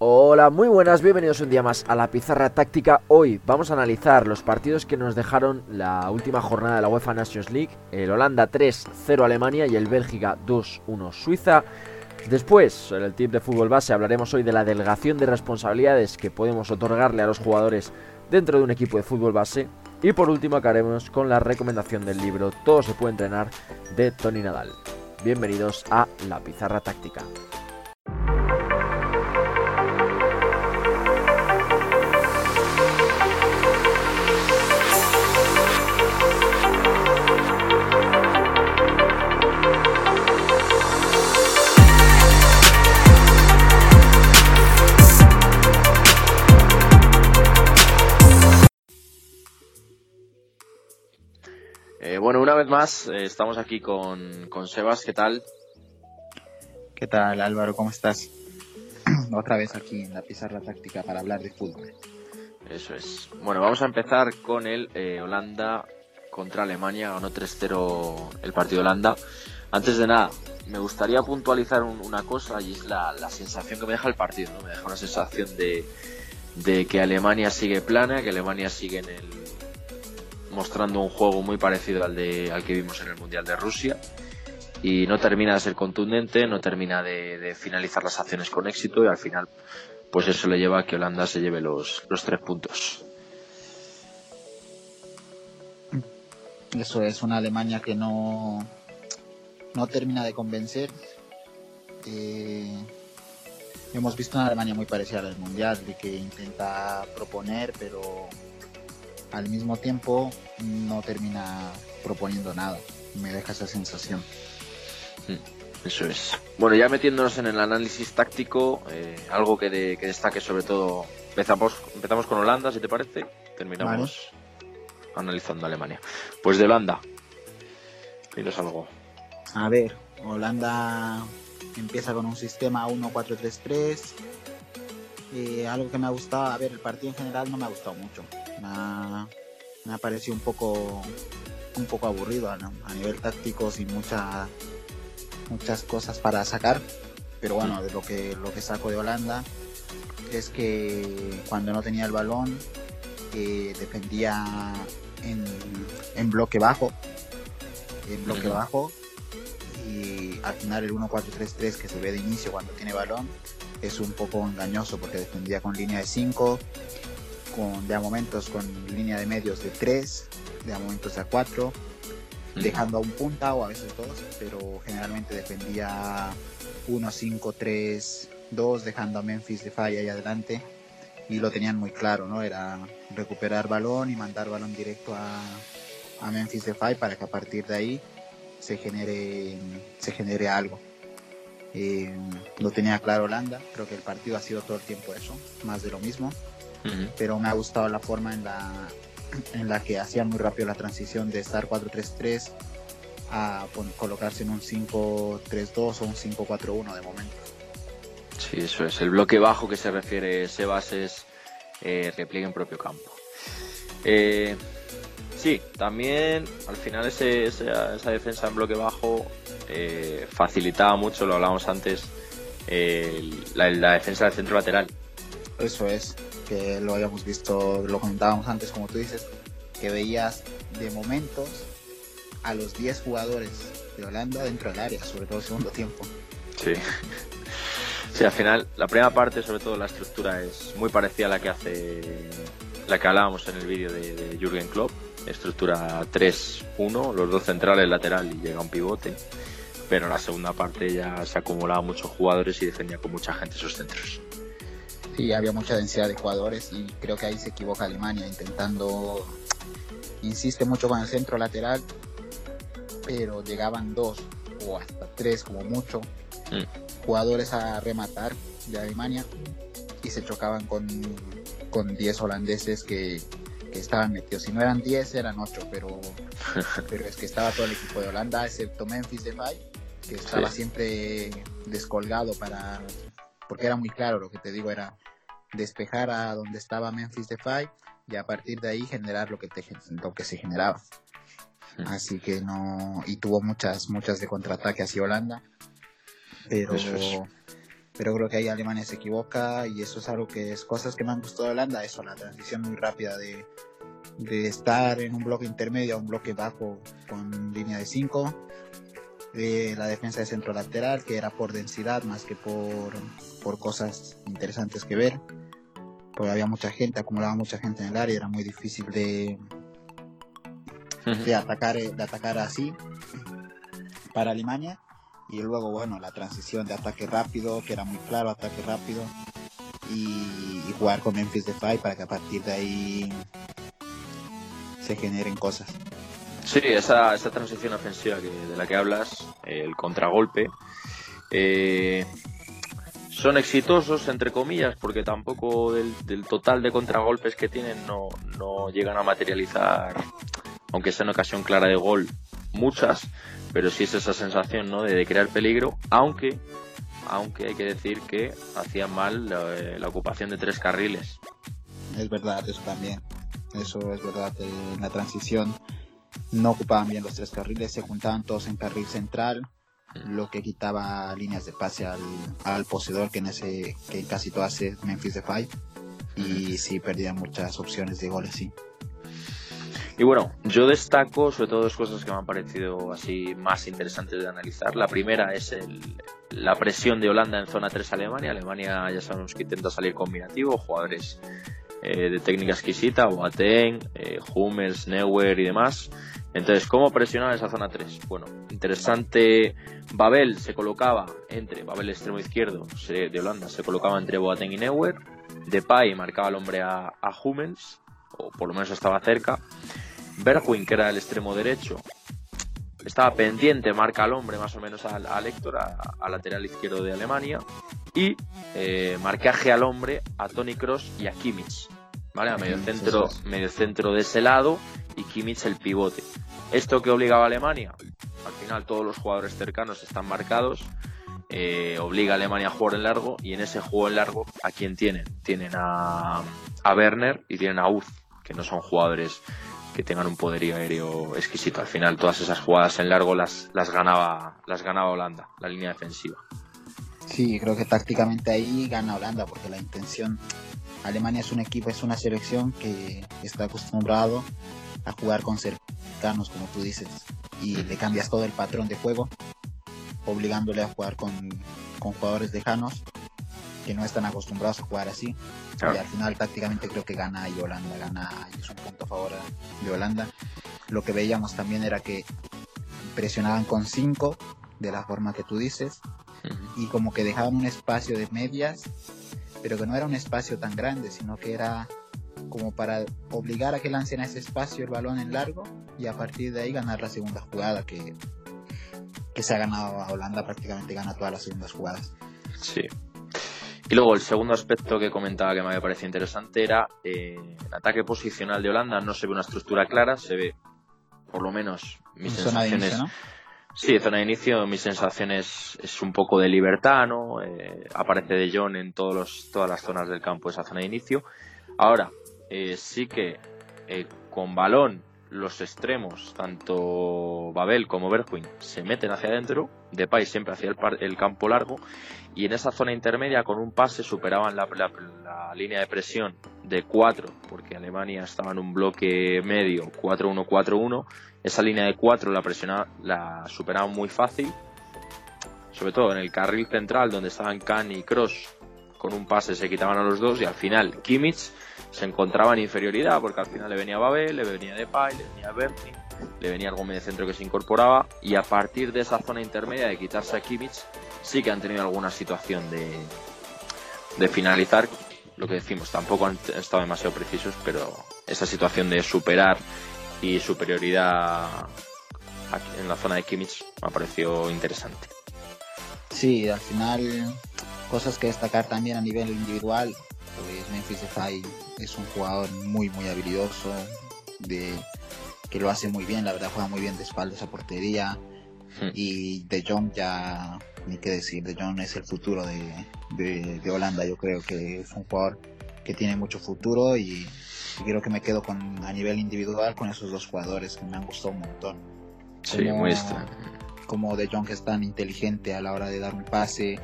Hola, muy buenas, bienvenidos un día más a la pizarra táctica. Hoy vamos a analizar los partidos que nos dejaron la última jornada de la UEFA Nations League, el Holanda 3-0 Alemania y el Bélgica 2-1 Suiza. Después, en el tip de fútbol base, hablaremos hoy de la delegación de responsabilidades que podemos otorgarle a los jugadores dentro de un equipo de fútbol base. Y por último, acabaremos con la recomendación del libro Todo se puede entrenar de Tony Nadal. Bienvenidos a la pizarra táctica. Eh, bueno, una vez más, eh, estamos aquí con, con Sebas, ¿qué tal? ¿Qué tal Álvaro? ¿Cómo estás? Otra vez aquí en la pizarra táctica para hablar de fútbol. Eso es. Bueno, vamos a empezar con el eh, Holanda contra Alemania. Ganó 3-0 el partido Holanda. Antes de nada, me gustaría puntualizar un- una cosa y es la, la sensación que me deja el partido. ¿no? Me deja una sensación de, de que Alemania sigue plana, que Alemania sigue en el, mostrando un juego muy parecido al, de, al que vimos en el Mundial de Rusia. Y no termina de ser contundente, no termina de, finalizar las acciones con éxito y al final pues eso le lleva a que Holanda se lleve los, los tres puntos. Eso es una Alemania que no, no termina de convencer. Eh, hemos visto una Alemania muy parecida al Mundial, de que intenta proponer, pero al mismo tiempo no termina proponiendo nada. Me deja esa sensación. Eso es. Bueno, ya metiéndonos en el análisis táctico, eh, algo que, de- que destaque sobre todo, empezamos, empezamos con Holanda, si te parece, terminamos analizando Alemania. Pues de Holanda, dinos algo. A ver, Holanda empieza con un sistema 1-4-3-3. Eh, algo que me ha gustado, a ver, el partido en general no me ha gustado mucho. Me ha, me ha parecido un poco, un poco aburrido ¿no? a nivel táctico, sin mucha, muchas cosas para sacar. Pero bueno, de lo que, lo que saco de Holanda es que cuando no tenía el balón, eh, defendía en, en bloque bajo. En bloque bajo y al final el 1-4-3-3 que se ve de inicio cuando tiene balón es un poco engañoso porque defendía con línea de 5, con, de a momentos con línea de medios de 3, de a momentos de a 4, dejando a un punta o a veces dos, pero generalmente defendía 1-5-3-2, dejando a Memphis de falla ahí adelante y lo tenían muy claro, ¿no? Era recuperar balón y mandar balón directo a, a Memphis Depay para que a partir de ahí se genere se genere algo. Eh, lo tenía claro Holanda, creo que el partido ha sido todo el tiempo eso, más de lo mismo, Ujú. pero me ha gustado la forma en la en la que hacían muy rápido la transición de estar 4-3-3 a colocarse en un 5-3-2 o un 5-4-1 de momento. Sí, eso es. El bloque bajo que se refiere Sebas es eh, repliegue en propio campo. Eh, sí, también al final ese- esa, esa defensa en bloque bajo eh, facilitaba mucho, lo hablábamos antes, la, la defensa del centro lateral. Eso es, que lo habíamos visto, lo comentábamos antes, como tú dices, que veías de momentos a los 10 jugadores de Holanda dentro del área, sobre todo el segundo tiempo. Sí. Sí, al final, la primera parte, sobre todo la estructura, es muy parecida a la que hace la que hablábamos en el vídeo de, Jürgen Klopp. Estructura 3-1, los dos centrales, lateral y llega un pivote. Pero en la segunda parte ya se acumulaban muchos jugadores y defendía con mucha gente esos centros. Sí, había mucha densidad de jugadores y creo que ahí se equivoca Alemania intentando, insiste mucho con el centro lateral, pero llegaban dos o hasta tres como mucho Mm. jugadores a rematar de Alemania y se chocaban con, con 10 holandeses que, que estaban metidos. Si no eran 10, eran 8, pero, pero es que estaba todo el equipo de Holanda, excepto Memphis Depay, que estaba Sí. siempre descolgado para... Porque era muy claro, lo que te digo era despejar a donde estaba Memphis Depay y a partir de ahí generar lo que, te, lo que se generaba. Así que no... Y tuvo muchas, muchas de contraataque hacia Holanda. Pero es. pero creo que ahí Alemania se equivoca y eso es algo que es cosas que me han gustado de Holanda, eso, la transición muy rápida de, de estar en un bloque intermedio a un bloque bajo con línea de 5, de la defensa de centro lateral, que era por densidad más que por, por cosas interesantes que ver, porque había mucha gente, acumulaba mucha gente en el área, era muy difícil de, de atacar, de atacar así para Alemania. Y luego bueno la transición de ataque rápido que era muy claro ataque rápido y, jugar con Memphis Depay para que a partir de ahí se generen cosas sí esa, esa transición ofensiva que, de la que hablas el contragolpe eh, son exitosos entre comillas porque tampoco del, del, total de contragolpes que tienen no, no llegan a materializar aunque sea en ocasión clara de gol muchas pero sí es esa sensación ¿no? de, crear peligro, aunque, aunque hay que decir que hacían mal eh, la, ocupación de tres carriles. Es verdad, eso también. Eso es verdad. en la transición no ocupaban bien los tres carriles, se juntaban todos en carril central, lo que quitaba líneas de pase al, al poseedor, que en ese que casi todas es Memphis Depay, y sí perdían muchas opciones de goles, sí. Y bueno, yo destaco sobre todo dos cosas que me han parecido así más interesantes de analizar. La primera es la presión de Holanda en zona 3 Alemania. Alemania ya sabemos que intenta salir combinativo, jugadores eh, de técnica exquisita, Boateng, eh, Hummels, Neuer y demás. Entonces, ¿cómo presionar esa zona 3? Bueno, interesante. Babel se colocaba entre, Babel extremo izquierdo de Holanda, se colocaba entre Boateng y Neuer. Depay marcaba al hombre a, a Hummels, o por lo menos estaba cerca. Bergwijn, que era el extremo derecho, estaba pendiente, marca al hombre más o menos al, Héctor, a, lateral izquierdo de Alemania, y eh, marcaje al hombre a Tony Cross y a Kimmich, ¿vale? A medio centro, medio centro de ese lado y Kimmich el pivote. ¿Esto que obligaba a Alemania? Al final todos los jugadores cercanos están marcados, eh, obliga a Alemania a jugar en largo y en ese juego en largo, ¿a quién tienen? Tienen a, a Werner y tienen a Uz, que no son jugadores que tengan un poderío aéreo exquisito. Al final todas esas jugadas en largo las, las ganaba las ganaba Holanda, la línea defensiva. Sí, creo que tácticamente ahí gana Holanda porque la intención Alemania es un equipo, es una selección que está acostumbrado a jugar con cercanos, como tú dices, y le cambias todo el patrón de juego, obligándole a jugar con, con jugadores lejanos que no están acostumbrados a jugar así. Y al final tácticamente creo que gana y Holanda, gana y es un punto a favor de Holanda. Lo que veíamos también era que presionaban con 5 de la forma que tú dices y como que dejaban un espacio de medias, pero que no era un espacio tan grande, sino que era como para obligar a que lancen a ese espacio el balón en largo y a partir de ahí ganar la segunda jugada que, que se ha ganado a Holanda prácticamente gana todas las segundas jugadas. Sí, y luego el segundo aspecto que comentaba que me había parecido interesante era eh, el ataque posicional de Holanda. No se ve una estructura clara, se ve, por lo menos, mis sensaciones. Zona de inicio, Sí, zona de inicio, mis sensaciones es un poco de libertad, ¿no? Eh, aparece De Jong en todos los, todas las zonas del campo esa zona de inicio. Ahora, eh, sí que con balón los extremos, tanto Babel como Bergwijn, se meten hacia adentro, Depay siempre hacia el, campo largo, y en esa zona intermedia con un pase superaban la, línea de presión de 4, porque Alemania estaba en un bloque medio 4-1-4-1, esa línea de 4 la, la superaban muy fácil, sobre todo en el carril central donde estaban Kahn y Cross, con un pase se quitaban a los dos y al final Kimmich se encontraba en inferioridad porque al final le venía Babel, le venía Depay, le venía Bertin, le venía algún medio centro que se incorporaba y a partir de esa zona intermedia de quitarse a Kimmich sí que han tenido alguna situación de, de finalizar lo que decimos, tampoco han estado demasiado precisos, pero esa situación de superar y superioridad en la zona de Kimmich me ha parecido interesante. Sí, al final cosas que destacar también a nivel individual, pues Memphis Depay es un jugador muy muy habilidoso, de que lo hace muy bien, la verdad juega muy bien de espaldas a portería. Hmm. Y De Jong ya, ni qué decir, De Jong es el futuro de, de, Holanda, yo creo que es un jugador que tiene mucho futuro y, creo que me quedo con a nivel individual con esos dos jugadores que me han gustado un montón. Sí, como, Como De Jong es tan inteligente a la hora de dar un pase,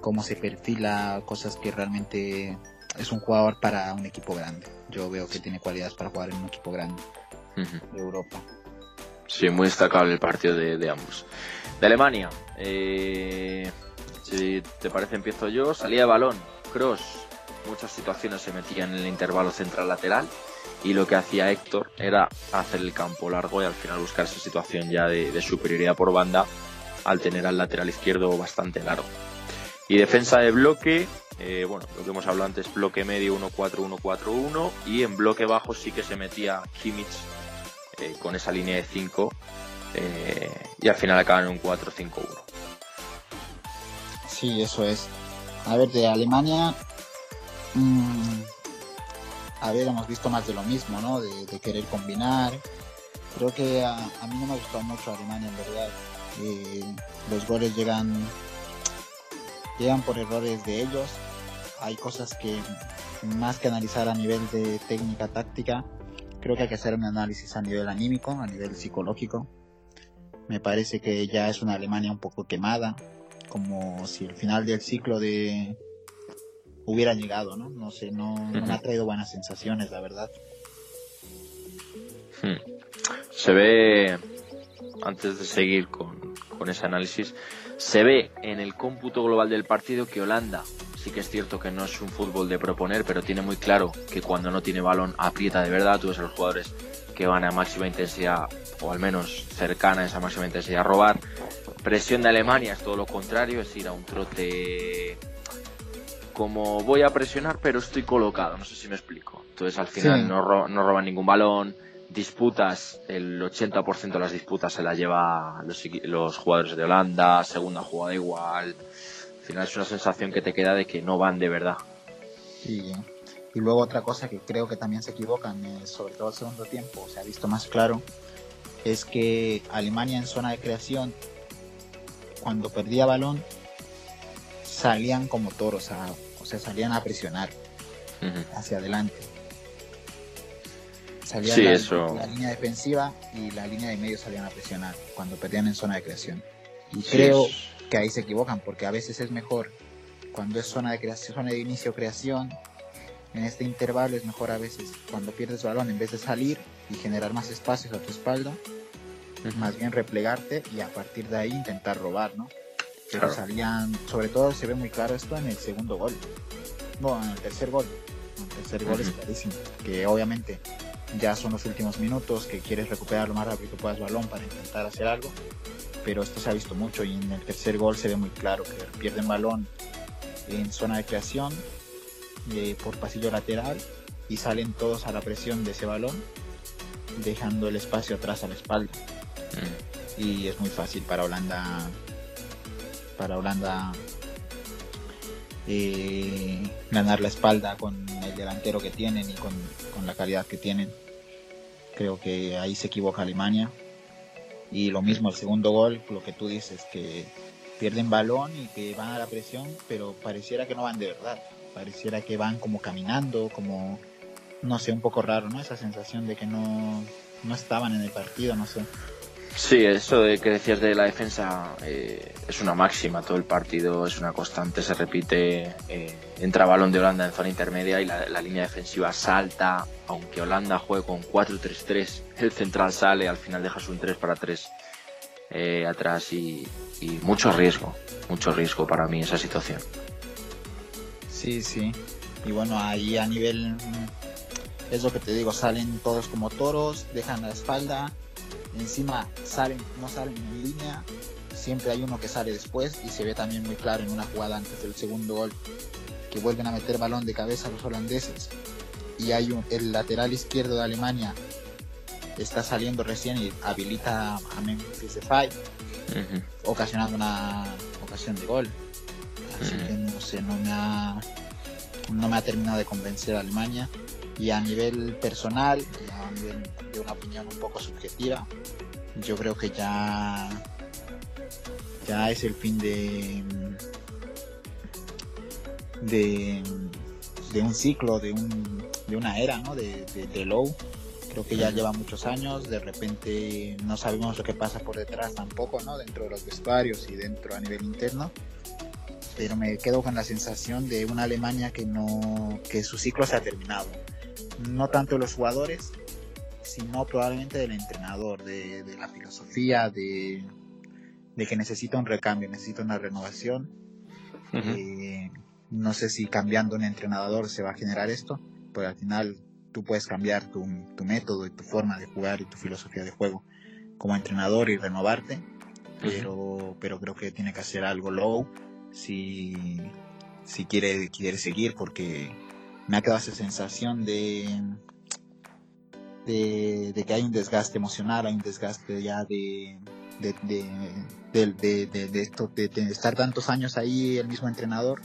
cómo se perfila, cosas que realmente es un jugador para un equipo grande. Yo veo que tiene cualidades para jugar en un equipo grande de Europa. Sí, muy destacable el partido de, ambos. De Alemania, eh, si te parece empiezo yo. Salía de balón, cross, muchas situaciones se metían en el intervalo central lateral y lo que hacía Héctor era hacer el campo largo y al final buscar esa situación ya de, superioridad por banda al tener al lateral izquierdo bastante largo. Y defensa de bloque, eh, bueno, lo que hemos hablado antes, bloque medio 1-4-1-4-1 y en bloque bajo sí que se metía Kimmich eh, con esa línea de 5 eh, y al final acaban en un 4-5-1. Sí, eso es. A ver, de Alemania Mm, a hemos visto más de lo mismo, ¿no? De, querer combinar. Creo que a, mí no me ha gustado mucho Alemania, en verdad. Eh, los goles llegan, llegan por errores de ellos. Hay cosas que más que analizar a nivel de técnica táctica, creo que hay que hacer un análisis a nivel anímico, a nivel psicológico. Me parece que ya es una Alemania un poco quemada, como si el final del ciclo de, hubiera llegado, ¿no? No sé, no, me ha traído buenas sensaciones, la verdad. Hmm. Se ve, antes de seguir con, con ese análisis, se ve en el cómputo global del partido que Holanda sí que es cierto que no es un fútbol de proponer, pero tiene muy claro que cuando no tiene balón aprieta de verdad. Tú ves a los jugadores que van a máxima intensidad, o al menos cercana a esa máxima intensidad, a robar. Presión de Alemania es todo lo contrario, es ir a un trote como voy a presionar, pero estoy colocado, no sé si me explico. Entonces al final no, no roban ningún balón, disputas, el 80% de las disputas se las lleva los, los, jugadores de Holanda, segunda jugada igual. Al final es una sensación que te queda de que no van de verdad. Sí. Y luego otra cosa que creo que también se equivocan, eh, sobre todo el segundo tiempo, se ha visto más claro, es que Alemania en zona de creación, cuando perdía balón, salían como toros, o sea, salían a presionar hacia adelante. Salían la, línea defensiva y la línea de medio salían a presionar cuando perdían en zona de creación. Y creo que ahí se equivocan porque a veces es mejor cuando es zona de creación, zona de inicio creación. En este intervalo es mejor a veces cuando pierdes balón en vez de salir y generar más espacios a tu espalda, más bien replegarte y a partir de ahí intentar robar, ¿no? Pero salían, sobre todo se ve muy claro esto en el segundo gol, no, en el tercer gol, el tercer gol es clarísimo, que obviamente ya son los últimos minutos, que quieres recuperar lo más rápido que puedas balón para intentar hacer algo, pero esto se ha visto mucho y en el tercer gol se ve muy claro que pierden balón en zona de creación eh, por pasillo lateral y salen todos a la presión de ese balón dejando el espacio atrás a la espalda. Y es muy fácil para Holanda para Holanda eh, ganar la espalda con el delantero que tienen y con, la calidad que tienen. Creo que ahí se equivoca Alemania. Y lo mismo el segundo gol, lo que tú dices, que pierden balón y que van a la presión, pero pareciera que no van de verdad. Pareciera que van como caminando, como, no sé, un poco raro, ¿no? Esa sensación de que no, no estaban en el partido, no sé. Sí, eso de que decías de la defensa eh, es una máxima, todo el partido es una constante, se repite, eh, entra balón de Holanda en zona intermedia y la, línea defensiva salta, aunque Holanda juegue con 4-3-3, el central sale, al final dejas un 3 para 3 eh, atrás y, mucho riesgo, mucho riesgo para mí esa situación. Sí, sí, y bueno, ahí a nivel, es lo que te digo, salen todos como toros, dejan la espalda encima salen, no salen en línea, siempre hay uno que sale después y se ve también muy claro en una jugada antes del segundo gol que vuelven a meter balón de cabeza a los holandeses y hay un, el lateral izquierdo de Alemania está saliendo recién y habilita a Memphis Depay ocasionando una ocasión de gol. Así que no sé no me ha no me ha terminado de convencer a Alemania y a nivel personal, a nivel de una opinión un poco subjetiva, yo creo que ya, ya es el fin de, de, de un ciclo, de, un, de una era, ¿no? De, de, Low. Creo que ya lleva muchos años, de repente no sabemos lo que pasa por detrás tampoco, ¿no? Dentro de los vestuarios y dentro a nivel interno. pero me quedo con la sensación de una Alemania que no que su ciclo se ha terminado. No tanto de los jugadores, sino probablemente del entrenador, de, la filosofía, de, que necesita un recambio, necesita una renovación. Eh, no sé si cambiando un entrenador se va a generar esto, pero al final tú puedes cambiar tu, tu método y tu forma de jugar y tu filosofía de juego como entrenador y renovarte, pero, pero creo que tiene que hacer algo low si, si quiere, quiere seguir, porque me ha quedado esa sensación de, de, que hay un desgaste emocional, hay un desgaste ya de, de, de, de, esto, de, estar tantos años ahí el mismo entrenador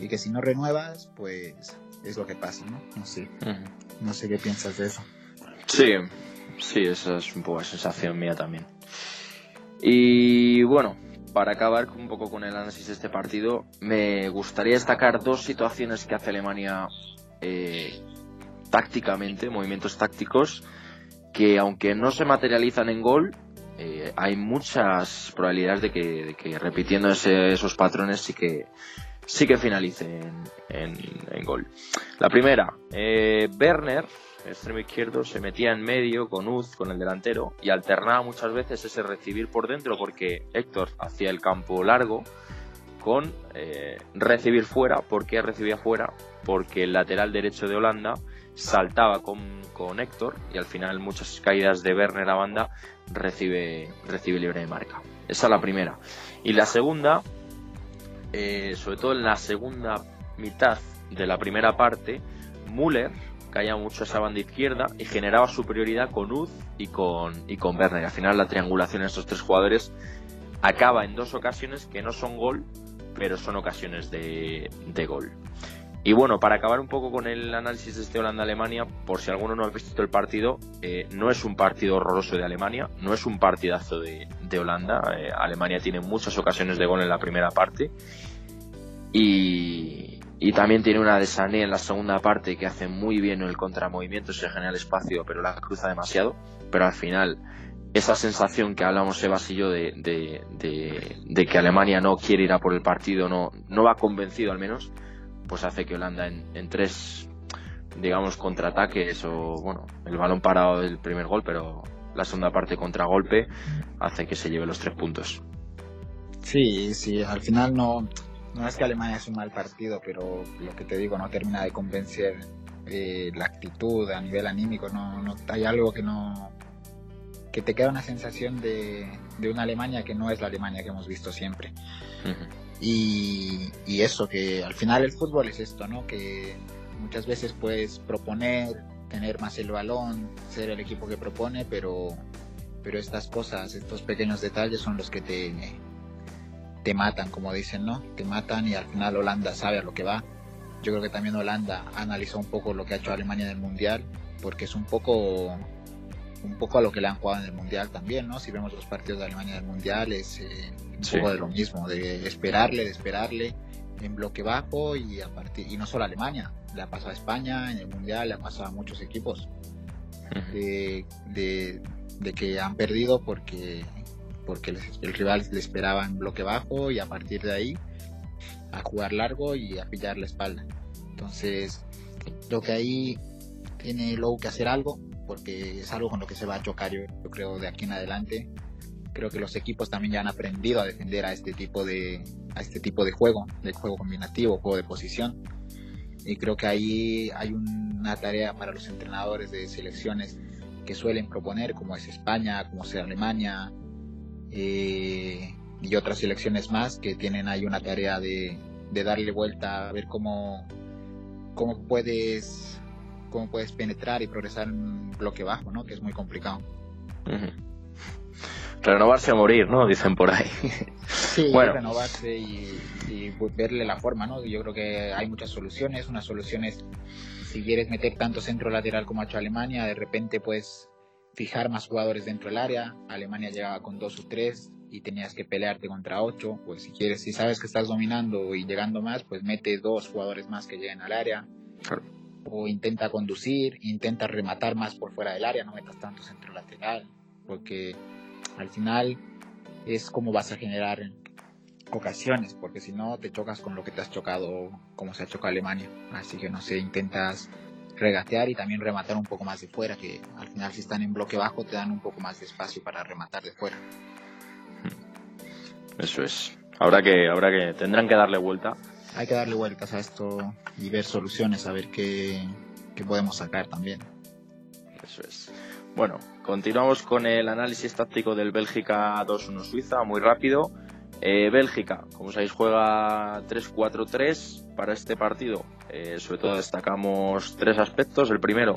y que si no renuevas, pues es lo que pasa, ¿no? No sé, no sé qué piensas de eso. Sí, sí, esa es un poco la sensación mía también. Y bueno, para acabar un poco con el análisis de este partido, me gustaría destacar dos situaciones que hace Alemania eh, tácticamente, movimientos tácticos, que aunque no se materializan en gol, eh, hay muchas probabilidades de que, repitiendo esos patrones sí que sí que finalice en, gol. La primera, eh, Werner extremo izquierdo, se metía en medio con Uz, con el delantero, y alternaba muchas veces ese recibir por dentro porque Héctor hacía el campo largo con eh, recibir fuera. ¿Por qué recibía fuera? Porque el lateral derecho de Holanda saltaba con, con Héctor y al final muchas caídas de Werner a banda recibe, recibe libre de marca. Esa es la primera. Y la segunda, eh, sobre todo en la segunda mitad de la primera parte, Müller caía mucho esa banda izquierda y generaba superioridad con Uz y con, y con Werner. Al final la triangulación en estos tres jugadores acaba en dos ocasiones que no son gol, pero son ocasiones de, gol. Y bueno, para acabar un poco con el análisis de este Holanda-Alemania, por si alguno no ha visto el partido, eh, no es un partido horroroso de Alemania, no es un partidazo de, Holanda. Eh, Alemania tiene muchas ocasiones de gol en la primera parte. Y, y también tiene una de Sané en la segunda parte que hace muy bien el contramovimiento, se genera el espacio, pero la cruza demasiado. Pero al final, esa sensación que hablamos Sebas y yo de, de, que Alemania no quiere ir a por el partido, no, no va convencido al menos, pues hace que Holanda en, tres, digamos, contraataques o, bueno, el balón parado del primer gol, pero la segunda parte contragolpe hace que se lleve los tres puntos. Sí, sí, al final no, no es que Alemania es un mal partido, pero lo que te digo, no termina de convencer eh, la actitud a nivel anímico, no, no hay algo que no que te queda una sensación de, de una Alemania que no es la Alemania que hemos visto siempre. Y, eso, que al final el fútbol es esto, ¿no? Que muchas veces puedes proponer, tener más el balón, ser el equipo que propone, pero, pero estas cosas, estos pequeños detalles son los que te, te matan, como dicen, ¿no? Te matan y al final Holanda sabe a lo que va. Yo creo que también Holanda analizó un poco lo que ha hecho Alemania en el Mundial, porque es un poco un poco a lo que le han jugado en el Mundial también, ¿no? Si vemos los partidos de Alemania en el Mundial es eh, un poco de lo mismo, de esperarle, de esperarle en bloque bajo y a partir y no solo a Alemania, le ha pasado a España en el Mundial, le ha pasado a muchos equipos de, de que han perdido porque porque el rival le esperaba en bloque bajo y a partir de ahí a jugar largo y a pillar la espalda. Entonces, creo que ahí tiene luego que hacer algo, porque es algo con lo que se va a chocar yo, creo de aquí en adelante. Creo que los equipos también ya han aprendido a defender a este tipo de a este tipo de juego, de juego combinativo, juego de posición. Y creo que ahí hay una tarea para los entrenadores de selecciones que suelen proponer, como es España, como es Alemania, eh, y otras selecciones más que tienen ahí una tarea de, darle vuelta a ver cómo, cómo puedes cómo puedes penetrar y progresar en bloque bajo, ¿no? Que es muy complicado. Renovarse a morir, ¿no? Dicen por ahí. Sí, bueno. renovarse y, y, verle la forma, ¿no? Yo creo que hay muchas soluciones. Una solución es, si quieres meter tanto centro lateral como ha hecho Alemania, de repente pues fijar más jugadores dentro del área. Alemania llegaba con dos o tres y tenías que pelearte contra ocho. Pues si quieres, si sabes que estás dominando y llegando más, pues mete dos jugadores más que lleguen al área. O intenta conducir, intenta rematar más por fuera del área, no metas tanto centro lateral, porque al final es como vas a generar ocasiones, porque si no te chocas con lo que te has chocado, como se ha chocado Alemania. Así que no sé, intentas regatear y también rematar un poco más de fuera, que al final si están en bloque bajo te dan un poco más de espacio para rematar de fuera. Eso es. Habrá que, habrá que, tendrán que darle vuelta. Hay que darle vueltas a esto y ver soluciones, a ver qué, podemos sacar también. Eso es. Bueno, continuamos con el análisis táctico del Bélgica 2-1 Suiza, muy rápido. Eh, Bélgica, como sabéis, juega 3-4-3 para este partido. Eh, sobre todo destacamos tres aspectos. El primero,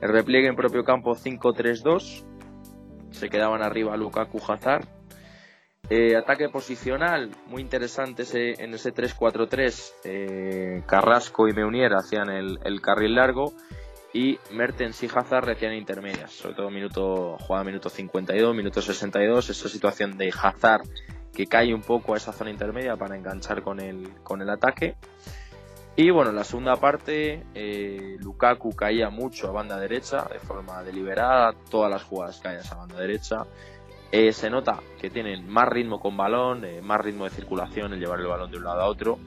el repliegue en propio campo 5-3-2. Se quedaban arriba Lukaku Hazard. Eh, ataque posicional, muy interesante ese, en ese 3-4-3. Carrasco y Meunier hacían el, el carril largo y Mertens y Hazard recién intermedias, sobre todo minuto, jugada minuto 52, minuto 62, esa situación de Hazard que cae un poco a esa zona intermedia para enganchar con el, con el ataque. Y bueno, en la segunda parte, eh, Lukaku caía mucho a banda derecha de forma deliberada, todas las jugadas caen a esa banda derecha. Eh, se nota que tienen más ritmo con balón, eh, más ritmo de circulación, el llevar el balón de un lado a otro.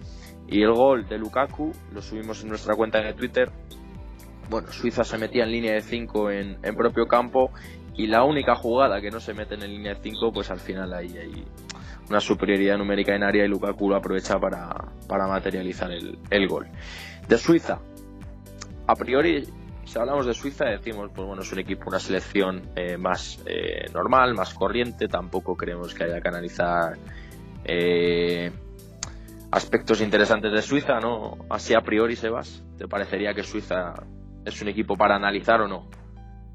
Y el gol de Lukaku lo subimos en nuestra cuenta de Twitter. Bueno, Suiza se metía en línea de 5 en, propio campo y la única jugada que no se mete en línea de 5, pues al final hay una superioridad numérica en área y Lukaku lo aprovecha para, materializar el, gol. De Suiza, a priori, si hablamos de Suiza, decimos, pues bueno, es un equipo, una selección eh, más eh, normal, más corriente, tampoco creemos que haya que analizar eh, aspectos interesantes de Suiza, ¿no? Así a priori, Sebas, ¿te parecería que Suiza es un equipo para analizar o no?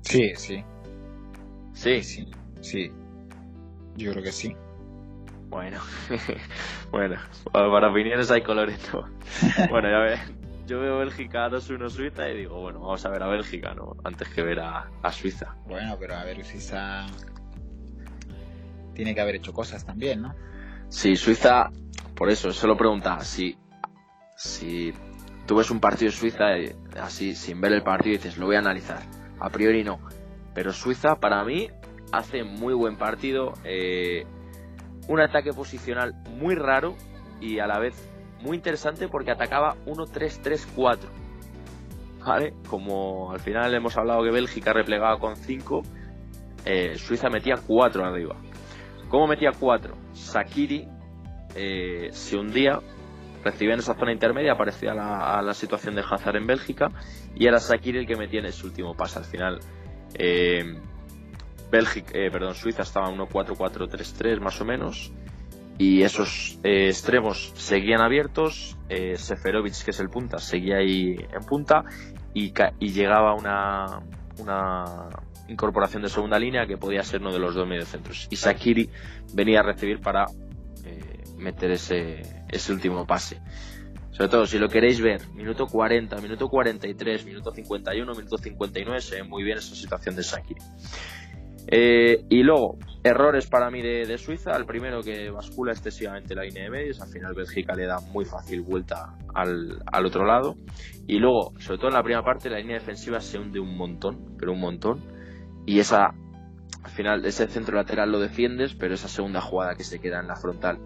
Sí, sí. Sí. Sí, sí. Yo creo que sí. Bueno, bueno, para opiniones hay colores. Bueno, ya ves, yo veo Bélgica 2-1 Suiza y digo, bueno, vamos a ver a Bélgica, ¿no? Antes que ver a, a Suiza. Bueno, pero a ver, Suiza tiene que haber hecho cosas también, ¿no? Sí, Suiza, por eso, se lo preguntaba, si, si tú ves un partido de Suiza y, así, sin ver el partido, y dices, lo voy a analizar. A priori no. Pero Suiza, para mí, hace muy buen partido. Eh, un ataque posicional muy raro y a la vez muy interesante porque atacaba 1-3-3-4. ¿Vale? Como al final hemos hablado que Bélgica replegaba con 5, eh, Suiza metía 4 arriba. ¿Cómo metía 4? Sakiri eh, se hundía, recibía en esa zona intermedia, parecía la, a la, situación de Hazard en Bélgica, y era Sakiri el que metía en ese último pase. Al final, eh, Bélgica, eh, perdón, Suiza estaba 1-4-4-3-3 más o menos. Y esos eh, extremos seguían abiertos. Eh, Seferovic, que es el punta, seguía ahí en punta. Y, llegaba una, una incorporación de segunda línea que podía ser uno de los dos mediocentros. Y Sakiri venía a recibir para eh, meter ese, ese último pase. Sobre todo, si lo queréis ver, minuto 40, minuto 43, minuto 51, minuto 59, se ve muy bien esa situación de Sakiri. Eh, y luego, errores para mí de, Suiza. El primero que bascula excesivamente la línea de medios. Al final Bélgica le da muy fácil vuelta al, al, otro lado. Y luego, sobre todo en la primera parte, la línea defensiva se hunde un montón, pero un montón. Y esa, al final, ese centro lateral lo defiendes, pero esa segunda jugada que se queda en la frontal,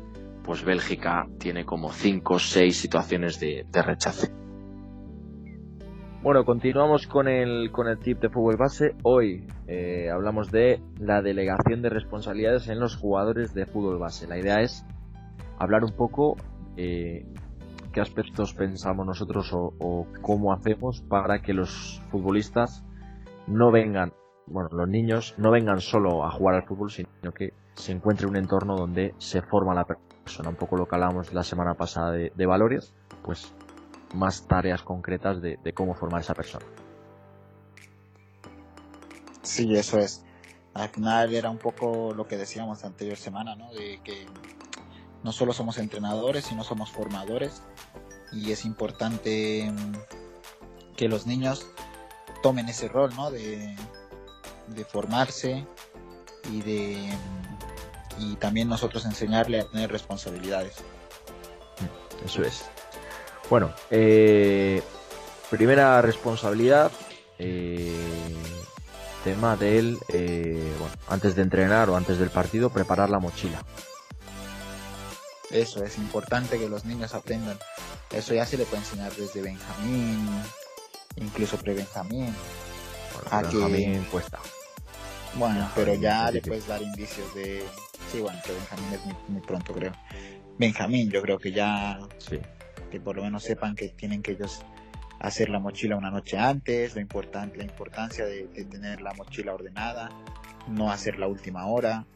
pues Bélgica tiene como 5 o 6 situaciones de, de rechace. Bueno, continuamos con el, con el tip de fútbol base. Hoy eh, hablamos de la delegación de responsabilidades en los jugadores de fútbol base. La idea es hablar un poco eh, qué aspectos pensamos nosotros o, cómo hacemos para que los futbolistas no vengan, bueno, los niños no vengan solo a jugar al fútbol, sino que se encuentre un entorno donde se forma la persona. Un poco lo que hablábamos la semana pasada de, de valores, pues más tareas concretas de, de, cómo formar esa persona. Sí, eso es. Al final era un poco lo que decíamos la anterior semana, ¿no? De que no solo somos entrenadores, sino somos formadores. Y es importante que los niños tomen ese rol, ¿no? De, de formarse y de y también nosotros enseñarle a tener responsabilidades. Eso es. Bueno, eh, primera responsabilidad, eh, tema del, eh, bueno, antes de entrenar o antes del partido, preparar la mochila. Eso es importante que los niños aprendan. Eso ya se le puede enseñar desde Benjamín, incluso pre-Benjamín. Bueno, Benjamín cuesta. Bueno, pero ya le puedes dar indicios de... Sí, bueno, que Benjamín es muy, pronto, creo. Benjamín, yo creo que ya... Sí. Que por lo menos sepan que tienen que ellos hacer la mochila una noche antes, lo importante, la importancia de, tener la mochila ordenada, no hacer la última hora,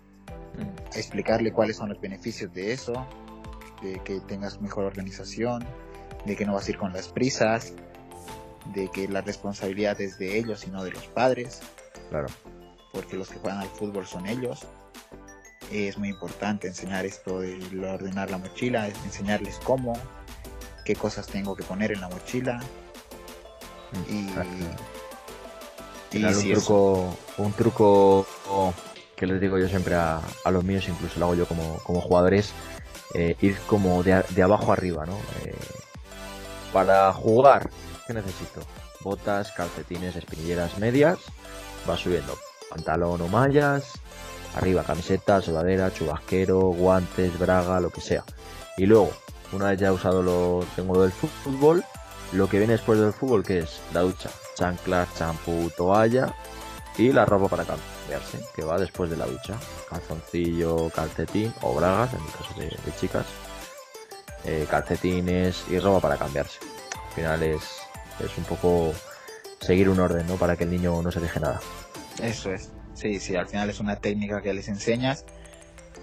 mm. explicarle cuáles son los beneficios de eso, de que tengas mejor organización, de que no vas a ir con las prisas, de que la responsabilidad es de ellos y no de los padres. Claro. Porque los que juegan al fútbol son ellos. Es muy importante enseñar esto de ordenar la mochila, enseñarles cómo, qué cosas tengo que poner en la mochila, y, un, truco, un truco que les digo yo siempre a, los míos, incluso lo hago yo como, como jugadores, eh, ir como de, de, abajo arriba, ¿no? Eh, para jugar, ¿qué necesito? Botas, calcetines, espinilleras medias, va subiendo pantalón o mallas, arriba camiseta, sudadera, chubasquero, guantes, braga, lo que sea. Y luego, una vez ya usado lo, tengo del fútbol, lo que viene después del fútbol, que es la ducha, chanclas, champú, toalla y la ropa para cambiarse, que va después de la ducha. Calzoncillo, calcetín o bragas, en el caso de, chicas. Eh, calcetines y ropa para cambiarse. Al final es, es un poco seguir un orden, ¿no? Para que el niño no se deje nada. Eso es. Sí, sí, al final es una técnica que les enseñas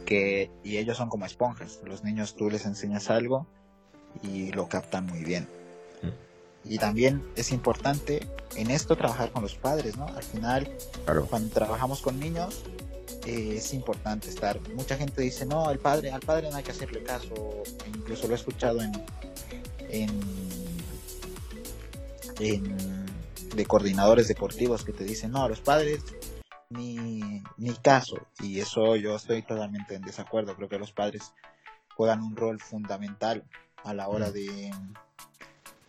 que y ellos son como esponjas. Los niños tú les enseñas algo y lo captan muy bien. Y también es importante en esto trabajar con los padres, ¿no? Al final, cuando trabajamos con niños, eh, es importante estar. Mucha gente dice, no, el padre, al padre no hay que hacerle caso. Incluso lo he escuchado en, en, en de coordinadores deportivos que te dicen, no, a los padres ni, ni caso. Y eso yo estoy totalmente en desacuerdo. Creo que los padres juegan un rol fundamental a la hora de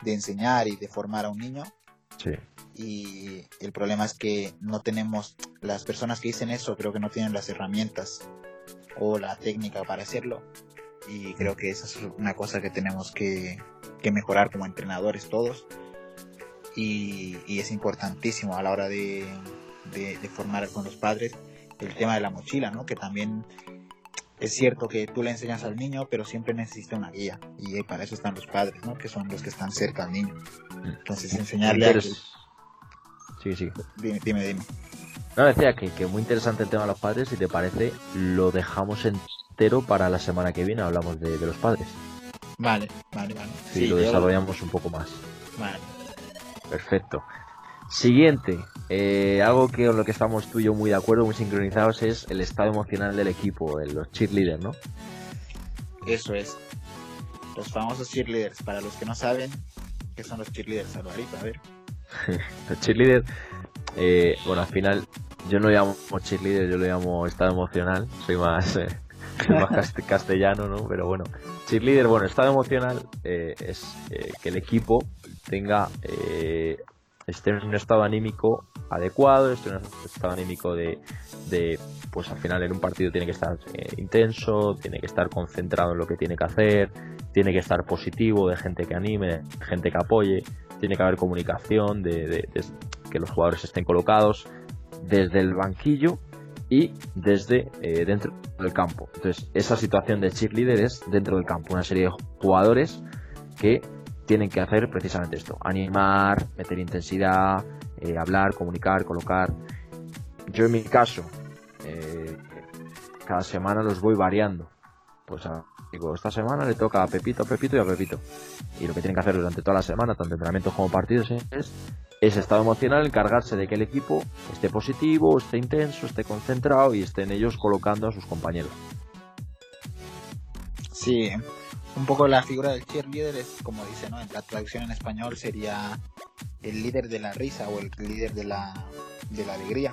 de enseñar y de formar a un niño. Sí. Y el problema es que no tenemos, las personas que dicen eso creo que no tienen las herramientas o la técnica para hacerlo. Y creo que esa es una cosa que tenemos que, mejorar como entrenadores todos. Y, es importantísimo a la hora de, de, de, formar con los padres el tema de la mochila, ¿no? Que también es cierto que tú le enseñas al niño, pero siempre necesita una guía. Y para eso están los padres, ¿no? Que son los que están cerca al niño. Entonces, enseñarle a... Sí, sí. Dime, dime, dime. No, decía que, que muy interesante el tema de los padres. Si te parece, lo dejamos entero para la semana que viene. Hablamos de, los padres. Vale, vale, vale. Sí, lo desarrollamos un poco más. Vale. Perfecto. Siguiente, eh, algo que con lo que estamos tú y yo muy de acuerdo, muy sincronizados, es el estado emocional del equipo, de los cheerleaders, ¿no? Eso es. Los famosos cheerleaders. Para los que no saben, ¿qué son los cheerleaders, Alvarito? A ver. los cheerleaders, eh, bueno, al final, yo no llamo cheerleader, yo lo llamo estado emocional. Soy más, eh, más castellano, ¿no? Pero bueno, cheerleader, bueno, estado emocional es que el equipo tenga esté en un estado anímico adecuado, esté en un estado anímico de, pues al final en un partido tiene que estar eh, intenso, tiene que estar concentrado en lo que tiene que hacer, tiene que estar positivo, de gente que anime, de gente que apoye, tiene que haber comunicación, de, que los jugadores estén colocados desde el banquillo y desde eh, dentro del campo. Entonces, esa situación de cheerleader es dentro del campo, una serie de jugadores que tienen que hacer precisamente esto, animar, meter intensidad, eh, hablar, comunicar, colocar. Yo en mi caso, eh, cada semana los voy variando. Pues digo, esta semana le toca a Pepito, a Pepito y a Pepito. Y lo que tienen que hacer durante toda la semana, tanto entrenamientos como partidos, es ese estado emocional, encargarse de que el equipo esté positivo, esté intenso, esté concentrado y estén ellos colocando a sus compañeros. Sí, un poco la figura del cheerleader es como dice, ¿no? En la traducción en español sería el líder de la risa o el líder de la, de la alegría.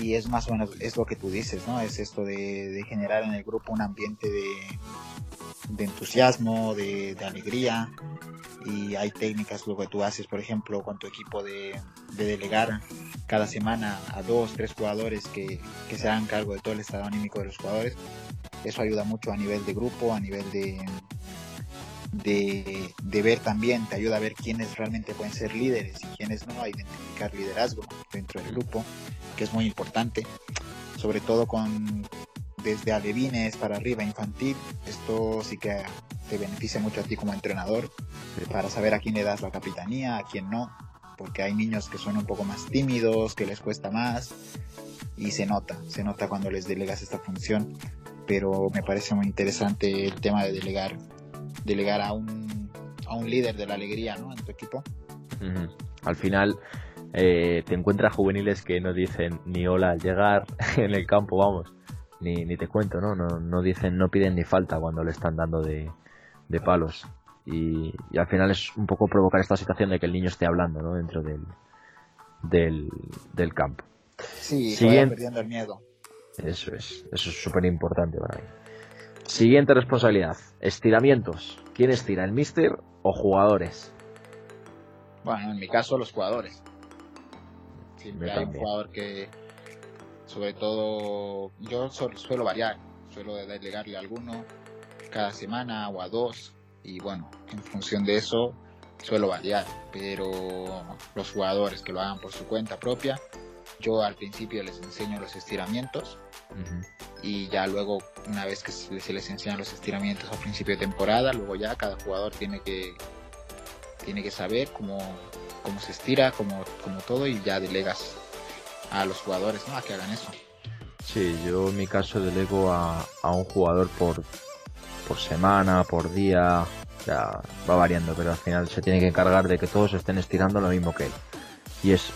Y es más o menos, es lo que tú dices, ¿no? Es esto de, generar en el grupo un ambiente de, entusiasmo, de, alegría. Y hay técnicas, lo que tú haces, por ejemplo, con tu equipo de, delegar cada semana a dos, tres jugadores que, se hagan cargo de todo el estado anímico de los jugadores Eso ayuda mucho a nivel de grupo, a nivel de, de, ver también, te ayuda a ver quiénes realmente pueden ser líderes y quiénes no, a identificar liderazgo dentro del grupo, que es muy importante, sobre todo con desde alevines para arriba infantil, esto sí que te beneficia mucho a ti como entrenador para saber a quién le das la capitanía, a quién no, porque hay niños que son un poco más tímidos, que les cuesta más y se nota, se nota cuando les delegas esta función, pero me parece muy interesante el tema de delegar delegar a un, a un líder de la alegría ¿no? en tu equipo. Al final eh, te encuentras juveniles que no dicen ni hola al llegar en el campo, vamos, ni, ni te cuento, ¿no? ¿no? No dicen, no piden ni falta cuando le están dando de, de palos. Y, al final es un poco provocar esta situación de que el niño esté hablando, ¿no? Dentro del, del, del campo. Sí, Siguiente... perdiendo el miedo. Eso es, eso es súper importante para mí. Siguiente responsabilidad, estiramientos. ¿Quién estira, el mister o jugadores? Bueno, en mi caso los jugadores. Siempre hay un jugador que, sobre todo, yo suelo variar, suelo delegarle a alguno cada semana o a dos y bueno, en función de eso suelo variar, pero los jugadores que lo hagan por su cuenta propia, yo al principio les enseño los estiramientos y ya luego una vez que se les enseñan los estiramientos a principio de temporada, luego ya cada jugador tiene que tiene que saber cómo, cómo se estira, como como todo y ya delegas a los jugadores ¿no? a que hagan eso. Sí, yo en mi caso delego a, a un jugador por, por semana, por día, ya va variando, pero al final se tiene que encargar de que todos estén estirando lo mismo que él. Y es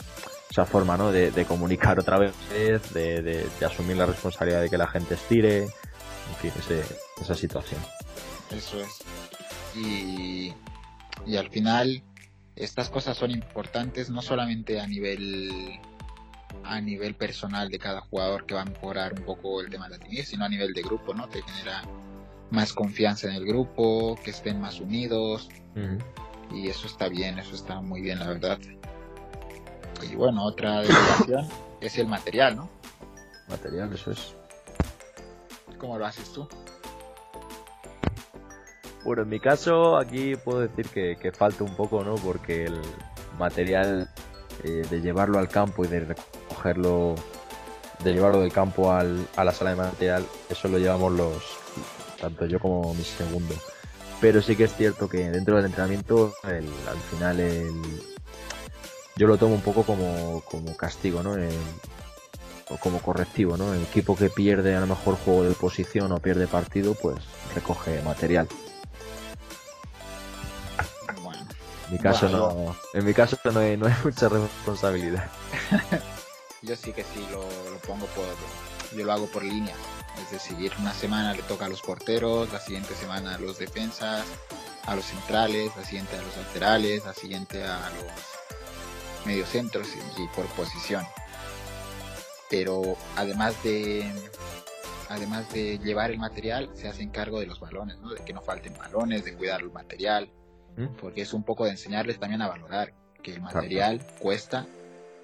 esa forma, ¿no? De, comunicar otra vez, de, de, asumir la responsabilidad de que la gente estire, en fin, esa situación. Eso es. Y, y al final, estas cosas son importantes no solamente a nivel a nivel personal de cada jugador que va a mejorar un poco el tema de la timidez, sino a nivel de grupo, ¿no? Te genera más confianza en el grupo, que estén más unidos. Y eso está bien, eso está muy bien, la verdad. Y bueno, otra delegación es el material, ¿no? Material, eso es. ¿Cómo lo haces tú? Bueno, en mi caso aquí puedo decir que, falta un poco, ¿no? Porque el material eh, de llevarlo al campo y de recogerlo, de llevarlo del campo al, a la sala de material, eso lo llevamos los, tanto yo como mi segundo. Pero sí que es cierto que dentro del entrenamiento, al final, el, yo lo tomo un poco como, como castigo, ¿no? o como correctivo, ¿no? El equipo que pierde a lo mejor juego de posición o pierde partido, pues recoge material. Mi caso no, en mi caso no hay, no hay mucha responsabilidad. yo sí que sí lo, lo pongo por, yo lo hago por línea. Es decir, una semana le toca a los porteros, la siguiente semana a los defensas, a los centrales, la siguiente a los laterales, la siguiente a los mediocentros y, y por posición. Pero además de además de llevar el material, se hace cargo de los balones, ¿no? de que no falten balones, de cuidar el material, ¿Mm? porque es un poco de enseñarles también a valorar que el material cuesta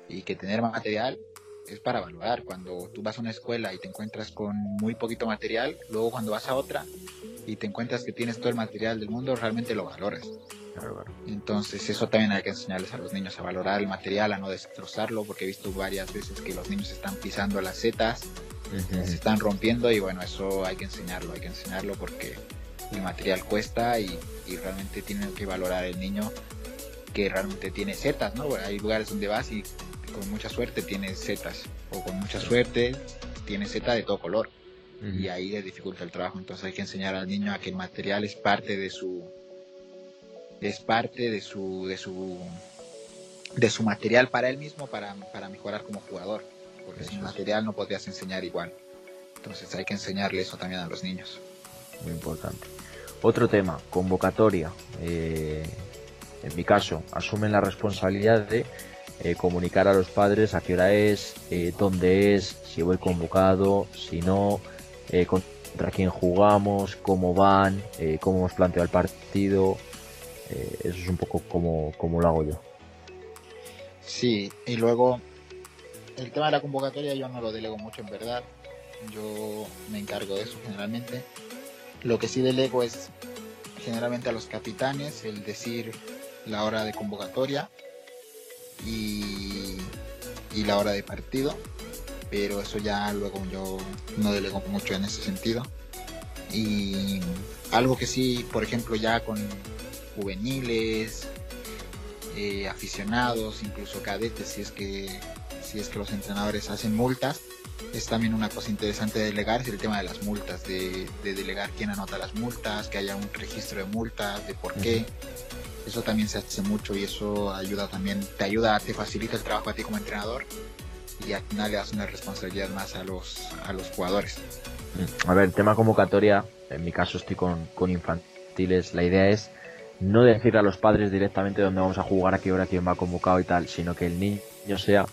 y que tener material es para valorar. Cuando tú vas a una escuela y te encuentras con muy poquito material, luego cuando vas a otra y te encuentras que tienes todo el material del mundo, realmente lo valoras. Entonces eso también hay que enseñarles a los niños a valorar el material, a no destrozarlo, porque he visto varias veces que los niños están pisando las setas, se están rompiendo y bueno, eso hay que enseñarlo, hay que enseñarlo porque el material cuesta y, realmente tiene que valorar el niño que realmente tiene setas, ¿no? hay lugares donde vas y con mucha suerte tiene setas o con mucha suerte tiene seta de todo color. Y ahí le dificulta el trabajo. Entonces hay que enseñar al niño a que el material es parte de su es parte de su de su de su material para él mismo para, para mejorar como jugador. Porque sin material no podrías enseñar igual. Entonces hay que enseñarle eso también a los niños muy importante otro tema convocatoria eh, en mi caso asumen la responsabilidad de eh, comunicar a los padres a qué hora es, eh, dónde es, si voy convocado, si no, contra quién jugamos, cómo van, cómo hemos planteado el partido. eso es un poco como, como lo hago yo. Sí, y luego el tema de la convocatoria yo no lo delego mucho en verdad, yo me encargo de eso generalmente. Lo que sí delego es generalmente a los capitanes el decir la hora de convocatoria y, y la hora de partido, pero eso ya luego yo no delego mucho en ese sentido. Y algo que sí, por ejemplo, ya con juveniles, eh, aficionados, incluso cadetes, si es que si es que los entrenadores hacen multas, es también una cosa interesante de delegar, es el tema de las multas, de, delegar quién anota las multas, que haya un registro de multas, de por qué. Eso también se hace mucho y eso ayuda también, te ayuda, te facilita el trabajo a ti como entrenador y al final le das una responsabilidad más a los, a los jugadores. A ver, el tema convocatoria, en mi caso estoy con, con infantiles, la idea es no decirle a los padres directamente dónde vamos a jugar, a qué hora, quién va convocado y tal, sino que el niño sea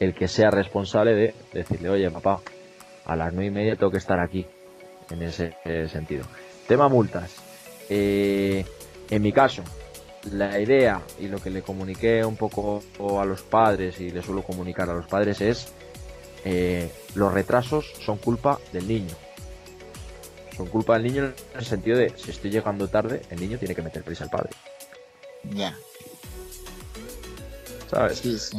el que sea responsable de decirle, oye papá, a las nueve y media tengo que estar aquí, en ese, sentido. Tema multas. Eh, en mi caso, la idea y lo que le comuniqué un poco a los padres y le suelo comunicar a los padres es eh, los retrasos son culpa del niño. Son culpa del niño en el sentido de si estoy llegando tarde, el niño tiene que meter prisa al padre. Ya. ¿Sabes? Sí, sí.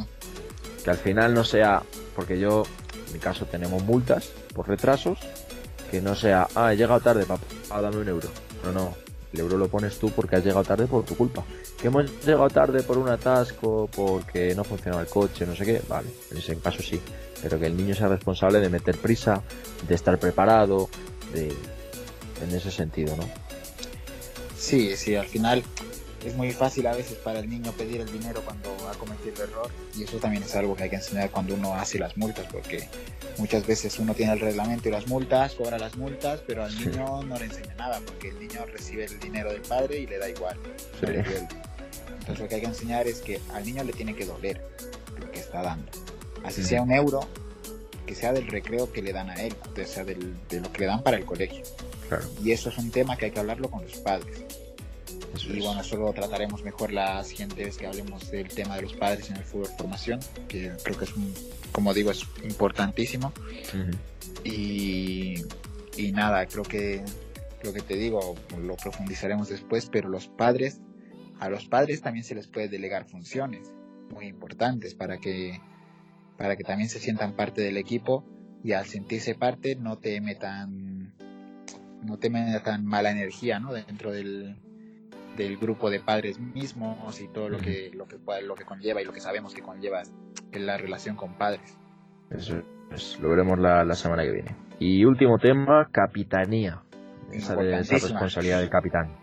Que al final no sea, porque yo, en mi caso, tenemos multas por retrasos, que no sea, ah, he llegado tarde, papá, dame un euro. No, no, el euro lo pones tú porque has llegado tarde por tu culpa. Que hemos llegado tarde por un atasco, porque no funcionaba el coche, no sé qué, vale, en ese caso sí. Pero que el niño sea responsable de meter prisa, de estar preparado, de, en ese sentido, ¿no? Sí, sí, al final es muy fácil a veces para el niño pedir el dinero cuando ha cometido el error y eso también es algo que hay que enseñar cuando uno hace las multas porque muchas veces uno tiene el reglamento y las multas, cobra las multas, pero al niño no le enseña nada porque el niño recibe el dinero del padre y le da igual. Entonces lo que hay que enseñar es que al niño le tiene que doler lo que está dando. Así sea un euro, que sea del recreo que le dan a él, o sea, de lo que le dan para el colegio. Y eso es un tema que hay que hablarlo con los padres. Y bueno, eso lo trataremos mejor la siguiente vez que hablemos del tema de los padres en el fútbol formación, que creo que es, un, como digo, es importantísimo. y, y nada, creo que lo que te digo lo profundizaremos después, pero los padres, a los padres también se les puede delegar funciones muy importantes para que, para que también se sientan parte del equipo y al sentirse parte no te metan no te tan mala energía ¿no? dentro del, del grupo de padres mismos y todo lo que lo que lo que conlleva y lo que sabemos que conlleva la relación con padres. Eso lo veremos la, semana que viene. Y último tema, capitanía. Esa, esa responsabilidad del capitán.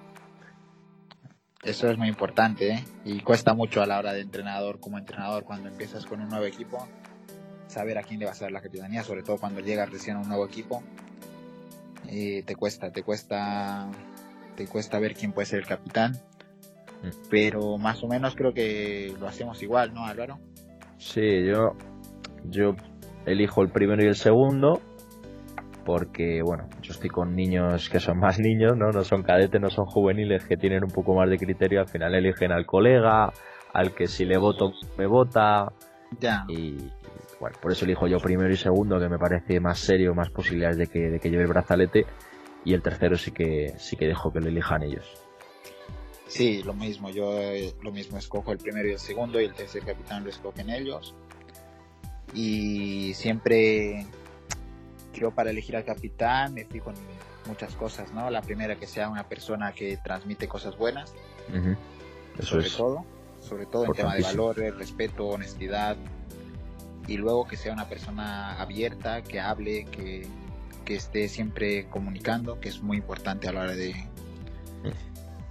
Eso es muy importante ¿eh? y cuesta mucho a la hora de entrenador como entrenador cuando empiezas con un nuevo equipo saber a quién le vas a dar la capitanía, sobre todo cuando llegas recién a un nuevo equipo eh, te cuesta, te cuesta, te cuesta ver quién puede ser el capitán. Mm. Pero más o menos creo que lo hacemos igual, ¿no, Álvaro? Sí, yo, yo elijo el primero y el segundo porque, bueno, yo estoy con niños que son más niños, ¿no? No son cadetes, no son juveniles que tienen un poco más de criterio. Al final eligen al colega, al que si le voto, me vota. Ya. Y, bueno, por eso elijo yo primero y segundo, que me parece más serio, más posibilidades de que, de que lleve el brazalete. Y el tercero sí que sí que dejo que lo elijan ellos. Sí, lo mismo. Yo eh, lo mismo escojo el primero y el segundo y el tercer capitán lo escogen ellos. Y siempre yo para elegir al capitán me fijo en muchas cosas, ¿no? La primera que sea una persona que transmite cosas buenas. Eso sobre es. todo, sobre todo en tema de valores, respeto, honestidad, y luego que sea una persona abierta, que hable, que, esté siempre comunicando, que es muy importante a la hora de,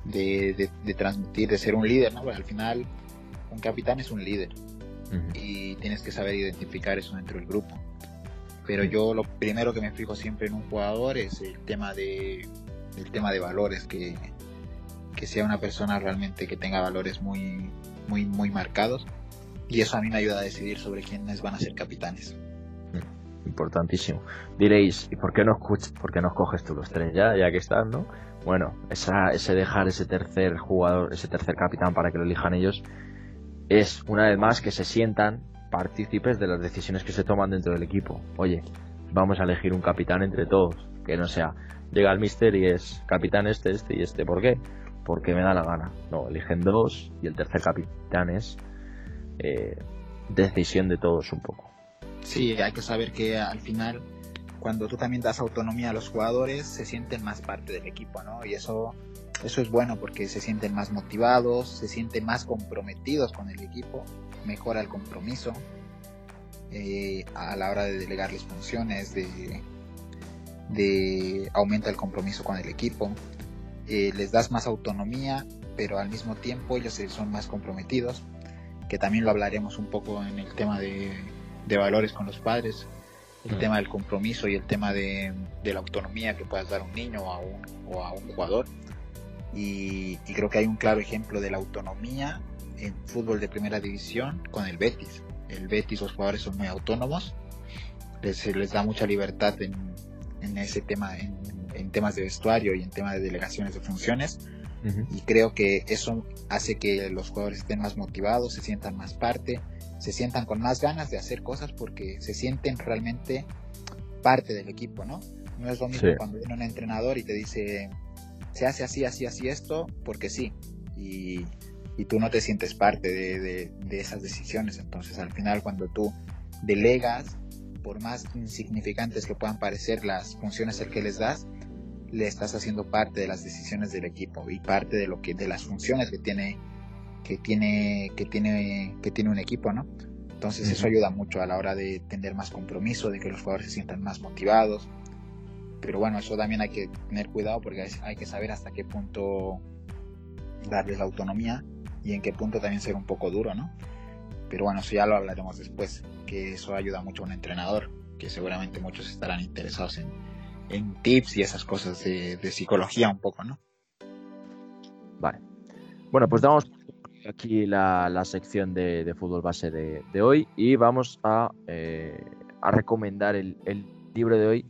de, transmitir, de ser un líder, ¿no? al final un capitán es un líder y tienes que saber identificar eso dentro del grupo. Pero yo lo primero que me fijo siempre en un jugador es el tema de, el tema de valores, que, que sea una persona realmente que tenga valores muy, muy, muy marcados y eso a mí me ayuda a decidir sobre quiénes van a ser capitanes. Importantísimo. Diréis, ¿y por qué no, por qué no coges tú los tres ya, ya que están, no? Bueno, esa, ese dejar ese tercer jugador, ese tercer capitán para que lo elijan ellos, es una vez más que se sientan partícipes de las decisiones que se toman dentro del equipo. Oye, vamos a elegir un capitán entre todos, que no sea, llega el mister y es capitán este, este y este, ¿por qué? Porque me da la gana. No, eligen dos y el tercer capitán es eh, decisión de todos un poco. Sí, hay que saber que al final, cuando tú también das autonomía a los jugadores, se sienten más parte del equipo, ¿no? Y eso, eso es bueno porque se sienten más motivados, se sienten más comprometidos con el equipo, mejora el compromiso eh, a la hora de delegarles funciones, de, de aumenta el compromiso con el equipo, eh, les das más autonomía, pero al mismo tiempo ellos son más comprometidos, que también lo hablaremos un poco en el tema de de valores con los padres, el tema del compromiso y el tema de, la autonomía que puedas dar a un niño o a un, o a un jugador. Y, creo que hay un claro ejemplo de la autonomía en fútbol de primera división con el Betis. El Betis, los jugadores son muy autónomos, les, les da mucha libertad en, en ese tema, en, en, temas de vestuario y en temas de delegaciones de funciones. Y creo que eso hace que los jugadores estén más motivados, se sientan más parte, se sientan con más ganas de hacer cosas porque se sienten realmente parte del equipo, ¿no? No es lo mismo cuando viene un entrenador y te dice, se hace así, así, así esto, porque sí, y, tú no te sientes parte de, esas decisiones. Entonces, al final, cuando tú delegas, por más insignificantes que puedan parecer las funciones que les das, le estás haciendo parte de las decisiones del equipo y parte de lo que de las funciones que tiene que tiene, que tiene, que tiene un equipo, ¿no? Entonces eso ayuda mucho a la hora de tener más compromiso, de que los jugadores se sientan más motivados. Pero bueno, eso también hay que tener cuidado porque hay que saber hasta qué punto darles la autonomía y en qué punto también ser un poco duro, ¿no? Pero bueno, eso ya lo hablaremos después, que eso ayuda mucho a un entrenador, que seguramente muchos estarán interesados en, en tips y esas cosas de, de psicología un poco, ¿no? Vale. Bueno, pues damos aquí la, sección de, fútbol base de, hoy y vamos a, eh, recomendar el, libro de hoy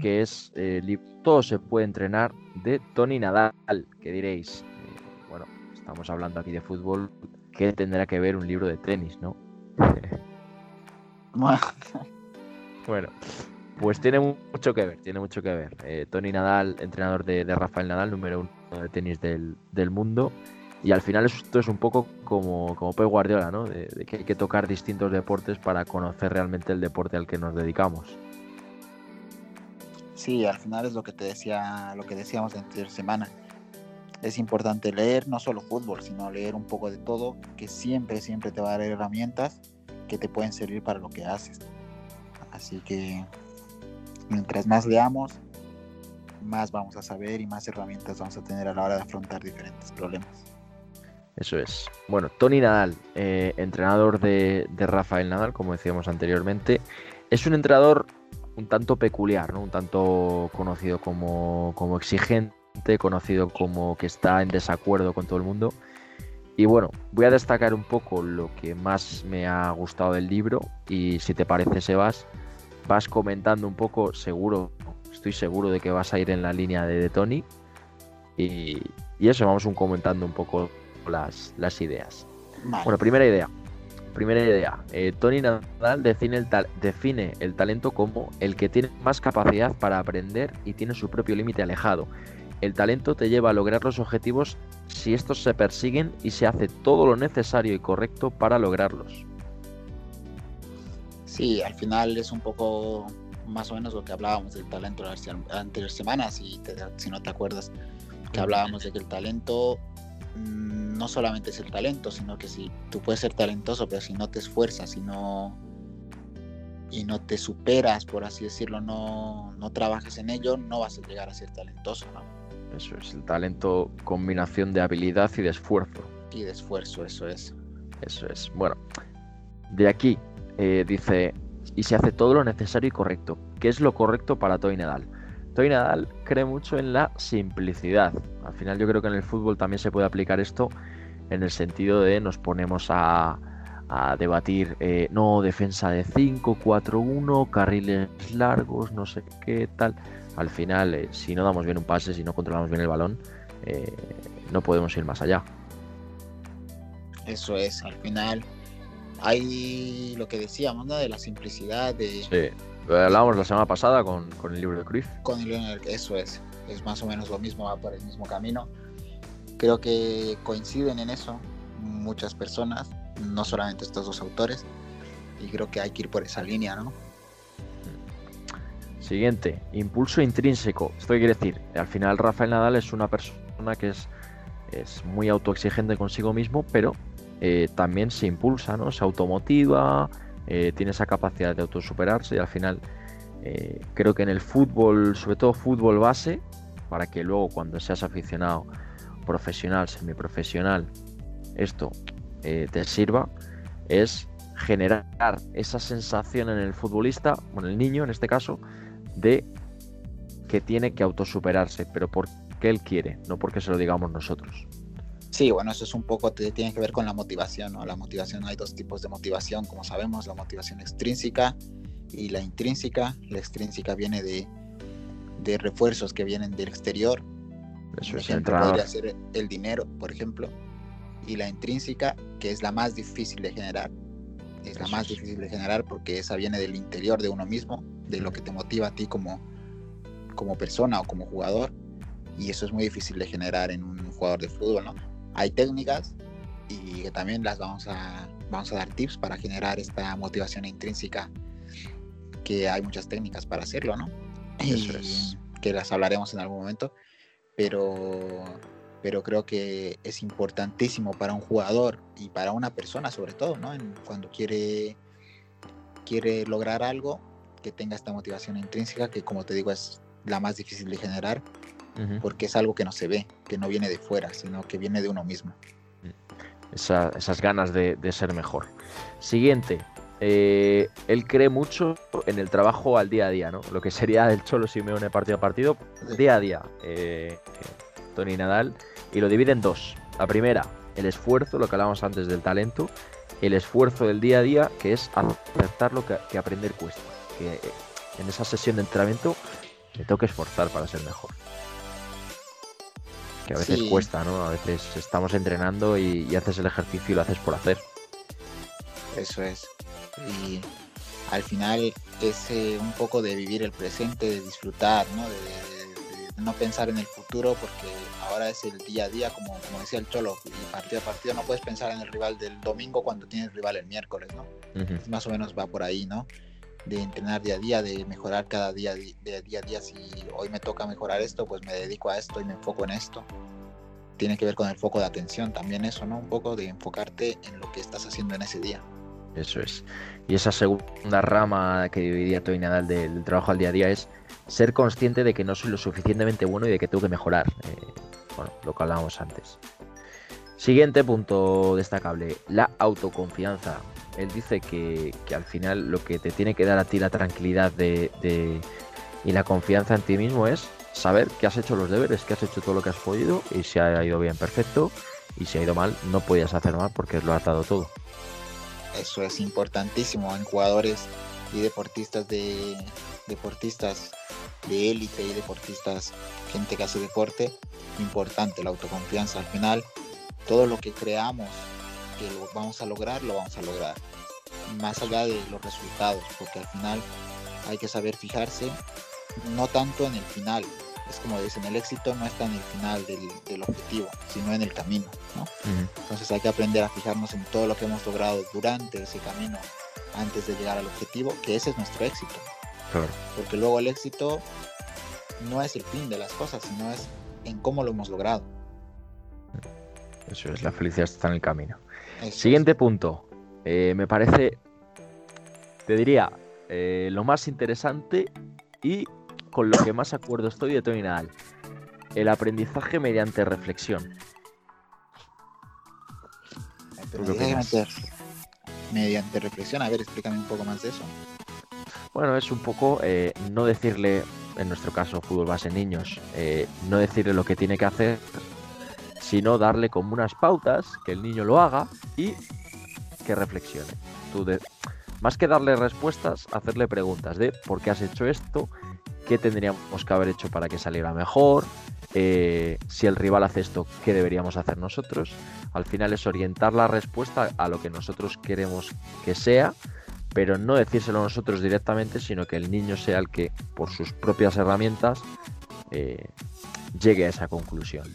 que es eh, Todo se puede entrenar de Tony Nadal, que diréis, eh, bueno, estamos hablando aquí de fútbol, ¿qué tendrá que ver un libro de tenis, no? bueno, pues tiene mucho que ver, tiene mucho que ver. Tony Nadal, entrenador de, Rafael Nadal, número uno de tenis del, del mundo, y al final esto es un poco como, como Pep Guardiola, ¿no? De, que hay que tocar distintos deportes para conocer realmente el deporte al que nos dedicamos. Sí, al final es lo que te decía, lo que decíamos en semana. Es importante leer no solo fútbol, sino leer un poco de todo, que siempre, siempre te va a dar herramientas que te pueden servir para lo que haces. Así que mientras más leamos, más vamos a saber y más herramientas vamos a tener a la hora de afrontar diferentes problemas. Eso es. Bueno, Tony Nadal, eh, entrenador de, Rafael Nadal, como decíamos anteriormente, es un entrenador un tanto peculiar, ¿no? Un tanto conocido como, como exigente, conocido como que está en desacuerdo con todo el mundo. Y bueno, voy a destacar un poco lo que más me ha gustado del libro y si te parece, Sebas, vas comentando un poco, seguro, estoy seguro de que vas a ir en la línea de, Tony. Y, y, eso, vamos un comentando un poco las, las ideas. Bueno, primera idea. Primera idea. Eh, Tony Nadal define el, define el talento como el que tiene más capacidad para aprender y tiene su propio límite alejado. El talento te lleva a lograr los objetivos si estos se persiguen y se hace todo lo necesario y correcto para lograrlos. Sí, al final es un poco más o menos lo que hablábamos del talento las anteriores semanas, si, si no te acuerdas, que hablábamos de que el talento no solamente es el talento, sino que si tú puedes ser talentoso, pero si no te esfuerzas, si no y no te superas, por así decirlo, no, no trabajas en ello, no vas a llegar a ser talentoso, ¿no? Eso es, el talento, combinación de habilidad y de esfuerzo. Y de esfuerzo, eso es. Eso es. Bueno, de aquí eh, dice, y se hace todo lo necesario y correcto. ¿Qué es lo correcto para Toy Nadal? Toy Nadal cree mucho en la simplicidad. Al final yo creo que en el fútbol también se puede aplicar esto en el sentido de nos ponemos a, debatir, eh, no, defensa de 5, 4, 1, carriles largos, no sé qué tal. Al final, eh, si no damos bien un pase, si no controlamos bien el balón, eh, no podemos ir más allá. Eso es, al final hay lo que decíamos, ¿no? De la simplicidad, de, hablábamos la semana pasada con, con el libro de Cruyff. Con el libro eso es. Es más o menos lo mismo, va por el mismo camino. Creo que coinciden en eso muchas personas, no solamente estos dos autores, y creo que hay que ir por esa línea, ¿no? Siguiente, impulso intrínseco. Esto quiere decir, al final Rafael Nadal es una persona que es, es muy autoexigente consigo mismo, pero eh, también se impulsa, ¿no? Se automotiva, eh, tiene esa capacidad de autosuperarse y al final eh, creo que en el fútbol, sobre todo fútbol base, para que luego cuando seas aficionado profesional, semiprofesional, esto te sirva, es generar esa sensación en el futbolista, o en el niño en este caso, de que tiene que autosuperarse, pero porque él quiere, no porque se lo digamos nosotros. Sí, bueno, eso es un poco, tiene que ver con la motivación, ¿no? La motivación, hay dos tipos de motivación, como sabemos, la motivación extrínseca y la intrínseca. La extrínseca viene de, de refuerzos que vienen del exterior. Eso es ejemplo, podría ser el dinero, por ejemplo. Y la intrínseca, que es la más difícil de generar. Es la más difícil de generar porque esa viene del interior de uno mismo, de lo que te motiva a ti como, como persona o como jugador. Y eso es muy difícil de generar en un jugador de fútbol, ¿no? Hay técnicas y que también las vamos a, vamos a dar tips para generar esta motivación intrínseca, que hay muchas técnicas para hacerlo, ¿no? que las hablaremos en algún momento, pero, pero creo que es importantísimo para un jugador y para una persona sobre todo, ¿no? cuando quiere, quiere lograr algo, que tenga esta motivación intrínseca, que como te digo es la más difícil de generar porque es algo que no se ve, que no viene de fuera, sino que viene de uno mismo. esas ganas de, ser mejor. Siguiente, eh, él cree mucho en el trabajo al día a día, ¿no? Lo que sería el Cholo Simeone partido a partido, día a día. Eh, Tony Nadal, y lo divide en dos. La primera, el esfuerzo, lo que hablábamos antes del talento, el esfuerzo del día a día, que es aceptar lo que, que aprender cuesta. Que eh, en esa sesión de entrenamiento me tengo que esforzar para ser mejor que a veces cuesta, ¿no? A veces estamos entrenando y, haces el ejercicio y lo haces por hacer. Eso es. Y al final es eh, un poco de vivir el presente, de disfrutar, ¿no? De, no pensar en el futuro porque ahora es el día a día, como, como decía el Cholo, y partido a partido no puedes pensar en el rival del domingo cuando tienes rival el miércoles, ¿no? Más o menos va por ahí, ¿no? De entrenar día a día, de mejorar cada día, de día a día. Si hoy me toca mejorar esto, pues me dedico a esto y me enfoco en esto. Tiene que ver con el foco de atención también eso, ¿no? Un poco de enfocarte en lo que estás haciendo en ese día. Eso es. Y esa segunda rama que dividía Toy Nadal del, trabajo al día a día es ser consciente de que no soy lo suficientemente bueno y de que tengo que mejorar. Eh, bueno, lo que hablábamos antes. Siguiente punto destacable, la autoconfianza él dice que, al final lo que te tiene que dar a ti la tranquilidad de, y la confianza en ti mismo es saber que has hecho los deberes, que has hecho todo lo que has podido y si ha ido bien, perfecto. Y si ha ido mal, no podías hacer mal porque lo has dado todo. Eso es importantísimo en jugadores y deportistas de deportistas de élite y deportistas, gente que hace deporte, importante la autoconfianza al final. Todo lo que creamos que lo vamos a lograr, lo vamos a lograr. Más allá de los resultados, porque al final hay que saber fijarse no tanto en el final. Es como dicen, el éxito no está en el final del, objetivo, sino en el camino. Entonces hay que aprender a fijarnos en todo lo que hemos logrado durante ese camino antes de llegar al objetivo, que ese es nuestro éxito. Porque luego el éxito no es el fin de las cosas, sino es en cómo lo hemos logrado. Eso es, la felicidad está en el camino. Siguiente punto. Eh, me parece, te diría, eh, lo más interesante y con lo que más acuerdo estoy de Tony Nadal. El aprendizaje mediante reflexión. Mediante, mediante reflexión, a ver, explícame un poco más de eso. Bueno, es un poco eh, no decirle, en nuestro caso, fútbol base niños, no decirle lo que tiene que hacer, sino darle como unas pautas, que el niño lo haga y que reflexione. Más que darle respuestas, hacerle preguntas de por qué has hecho esto, qué tendríamos que haber hecho para que saliera mejor, eh, si el rival hace esto, qué deberíamos hacer nosotros. Al final es orientar la respuesta a lo que nosotros queremos que sea, pero no decírselo nosotros directamente, sino que el niño sea el que, por sus propias herramientas, eh, llegue a esa conclusión.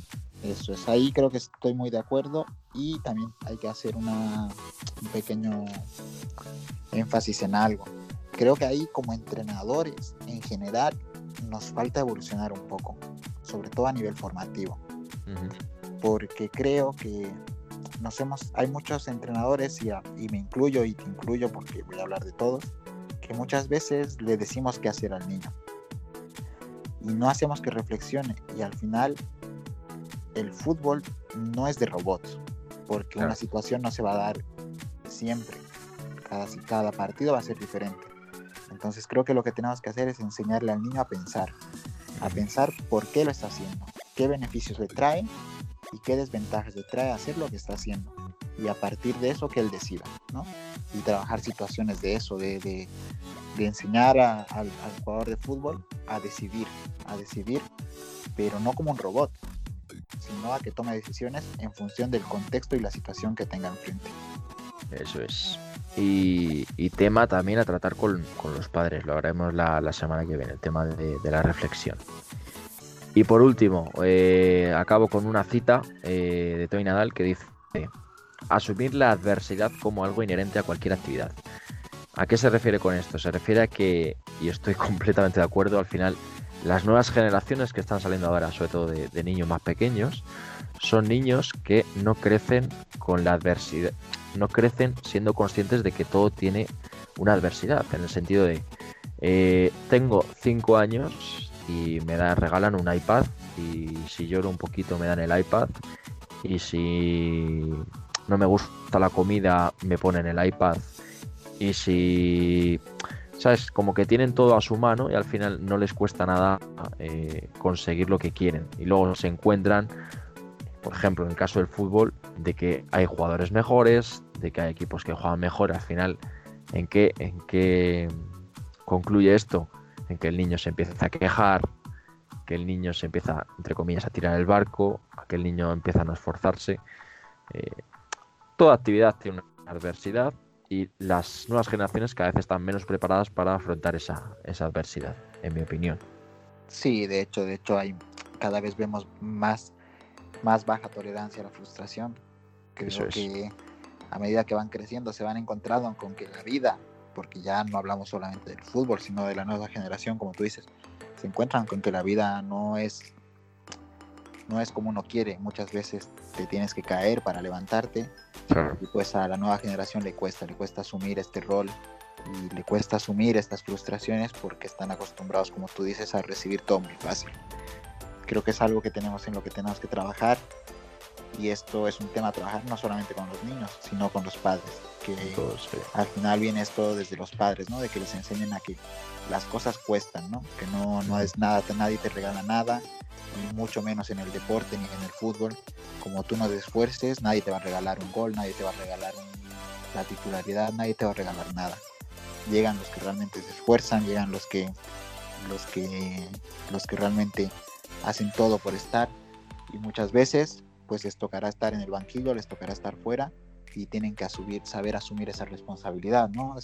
Eso es, ahí creo que estoy muy de acuerdo. Y también hay que hacer una, un pequeño énfasis en algo. Creo que ahí como entrenadores en general nos falta evolucionar un poco, sobre todo a nivel formativo, porque creo que nos hemos, hay muchos entrenadores y, y me incluyo y te incluyo porque voy a hablar de todos, que muchas veces le decimos qué hacer al niño. Y no hacemos que reflexione y al final el fútbol no es de robots, porque una situación no se va a dar siempre. Cada, cada partido va a ser diferente. Entonces creo que lo que tenemos que hacer es enseñarle al niño a pensar, a pensar por qué lo está haciendo, qué beneficios le trae y qué desventajas le trae hacer lo que está haciendo. Y a partir de eso que él decida, ¿no? Y trabajar situaciones de eso, de, de, enseñar al, al jugador de fútbol a decidir, a decidir, pero no como un robot, sino a que tome decisiones en función del contexto y la situación que tenga enfrente. Eso es. Y, tema también a tratar con, los padres, lo haremos la, semana que viene, el tema de, la reflexión. Y por último, eh, acabo con una cita eh, de Tony Nadal que dice, asumir la adversidad como algo inherente a cualquier actividad. ¿A qué se refiere con esto? Se refiere a que, y estoy completamente de acuerdo, al final las nuevas generaciones que están saliendo ahora, sobre todo de, niños más pequeños, son niños que no crecen con la adversidad, no crecen siendo conscientes de que todo tiene una adversidad, en el sentido de, eh, tengo 5 años y me da, regalan un iPad y si lloro un poquito me dan el iPad y si no me gusta la comida me ponen el iPad y si ¿sabes? Como que tienen todo a su mano y al final no les cuesta nada eh, conseguir lo que quieren. Y luego se encuentran, por ejemplo, en el caso del fútbol, de que hay jugadores mejores, de que hay equipos que juegan mejor. Al final, ¿en qué, en qué concluye esto? En que el niño se empieza a quejar, que el niño se empieza, entre comillas, a tirar el barco, que el niño empieza a no esforzarse. Eh, toda actividad tiene una adversidad y las nuevas generaciones cada vez están menos preparadas para afrontar esa, esa adversidad, en mi opinión. Sí, de hecho, de hecho hay cada vez vemos más, más baja tolerancia a la frustración. Creo que a medida que van creciendo se van encontrando con que la vida, porque ya no hablamos solamente del fútbol, sino de la nueva generación, como tú dices, se encuentran con que la vida no es no es como uno quiere. Muchas veces te tienes que caer para levantarte. Y pues a la nueva generación le cuesta, le cuesta asumir este rol y le cuesta asumir estas frustraciones porque están acostumbrados, como tú dices, a recibir todo muy fácil. Creo que es algo que tenemos en lo que tenemos que trabajar y esto es un tema a trabajar no solamente con los niños, sino con los padres, que al final viene esto desde los padres, ¿no? De que les enseñen a que las cosas cuestan, ¿no? Que no, no es nada, nadie te regala nada, ni mucho menos en el deporte ni en el fútbol. Como tú no te esfuerces, nadie te va a regalar un gol, nadie te va a regalar la titularidad, nadie te va a regalar nada. Llegan los que realmente se esfuerzan, llegan los que los que los que realmente hacen todo por estar y muchas veces pues les tocará estar en el banquillo, les tocará estar fuera y tienen que asumir, saber asumir esa responsabilidad, ¿no? O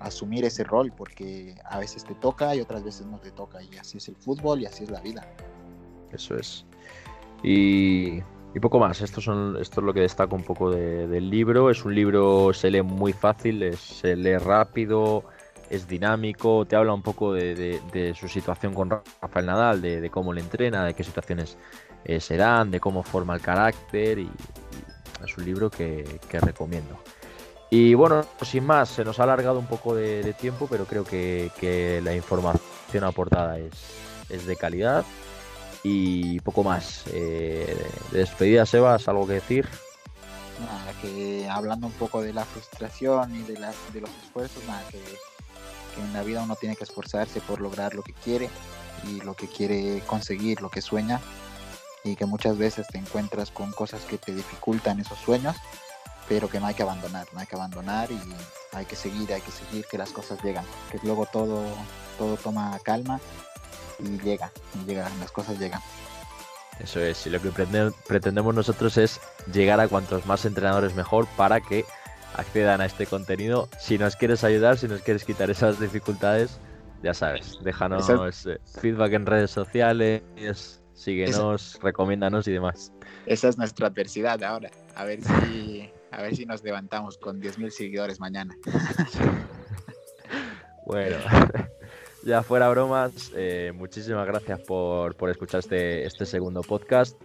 asumir ese rol porque a veces te toca y otras veces no te toca y así es el fútbol y así es la vida. Eso es. Y, poco más, esto, son, esto es lo que destaco un poco del libro. Es un libro, se lee muy fácil, se lee rápido, es dinámico, te habla un poco de, su situación con Rafael Nadal, de, cómo le entrena, de qué situaciones eh, se dan, de cómo forma el carácter y, es un libro que recomiendo. Y bueno, sin más, se nos ha alargado un poco de, tiempo, pero creo que, la información aportada es, es, de calidad. Y poco más. Eh, de despedida, Sebas, ¿algo que decir? Nada, que hablando un poco de la frustración y de, las, de los esfuerzos, nada, que, que en la vida uno tiene que esforzarse por lograr lo que quiere y lo que quiere conseguir, lo que sueña. Y que muchas veces te encuentras con cosas que te dificultan esos sueños pero que no hay que abandonar, no hay que abandonar y hay que seguir, hay que seguir que las cosas llegan, que luego todo, todo toma calma y llega, y llega, las cosas llegan. Eso es, y lo que pretendemos nosotros es llegar a cuantos más entrenadores mejor para que accedan a este contenido. Si nos quieres ayudar, si nos quieres quitar esas dificultades, ya sabes, déjanos feedback en redes sociales, síguenos, recomiéndanos y demás. Esa es nuestra adversidad ahora. A ver si, a ver si nos levantamos con 10.000 seguidores mañana. bueno, ya fuera bromas, eh, muchísimas gracias por, escuchar este, este segundo podcast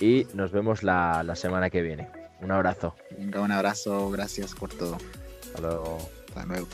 y nos vemos la, la semana que viene. Un abrazo. Venga, un abrazo, gracias por todo. Hasta luego. Hasta luego.